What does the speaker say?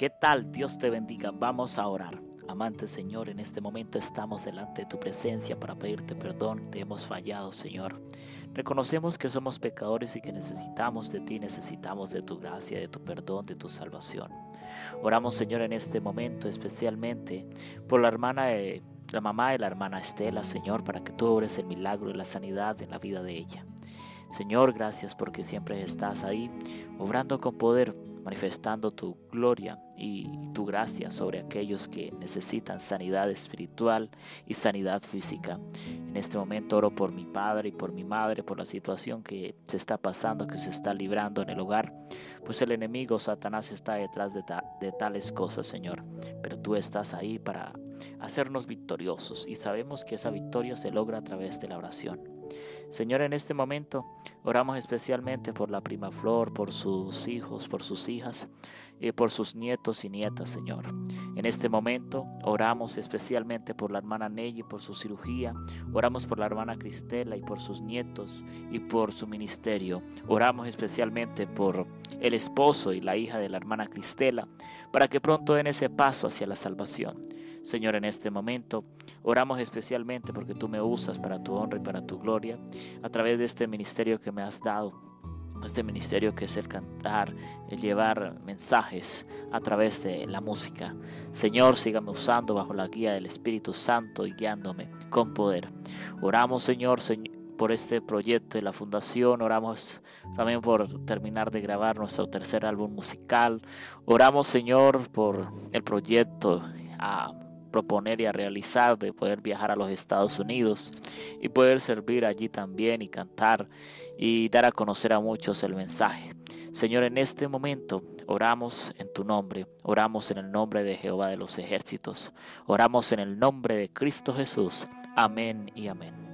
¿Qué tal? Dios te bendiga. Vamos a orar. Amante Señor, en este momento estamos delante de tu presencia para pedirte perdón. Te hemos fallado, Señor. Reconocemos que somos pecadores y que necesitamos de ti, necesitamos de tu gracia, de tu perdón, de tu salvación. Oramos, Señor, en este momento especialmente por la hermana, la mamá de la hermana Estela, Señor, para que tú obres el milagro y la sanidad en la vida de ella. Señor, gracias porque siempre estás ahí, obrando con poder manifestando tu gloria y tu gracia sobre aquellos que necesitan sanidad espiritual y sanidad física. En este momento oro por mi padre y por mi madre, por la situación que se está pasando, que se está librando en el hogar, pues el enemigo Satanás está detrás de, de tales cosas, Señor. Pero tú estás ahí para hacernos victoriosos y sabemos que esa victoria se logra a través de la oración. Señor, en este momento oramos especialmente por la prima Flor, por sus hijos, por sus hijas y por sus nietos y nietas, Señor. En este momento oramos especialmente por la hermana Nelly, por su cirugía. Oramos por la hermana Cristela y por sus nietos y por su ministerio. Oramos especialmente por el esposo y la hija de la hermana Cristela, para que pronto den ese paso hacia la salvación. Señor, en este momento oramos especialmente porque tú me usas para tu honra y para tu gloria a través de este ministerio que me has dado. Este ministerio que es el cantar, el llevar mensajes a través de la música. Señor, sígame usando bajo la guía del Espíritu Santo y guiándome con poder. Oramos, Señor, por este proyecto de la fundación, oramos también por terminar de grabar nuestro tercer álbum musical, oramos Señor por el proyecto a proponer y a realizar de poder viajar a los Estados Unidos y poder servir allí también y cantar y dar a conocer a muchos el mensaje. Señor, en este momento oramos en tu nombre, oramos en el nombre de Jehová de los ejércitos, oramos en el nombre de Cristo Jesús. Amén y amén.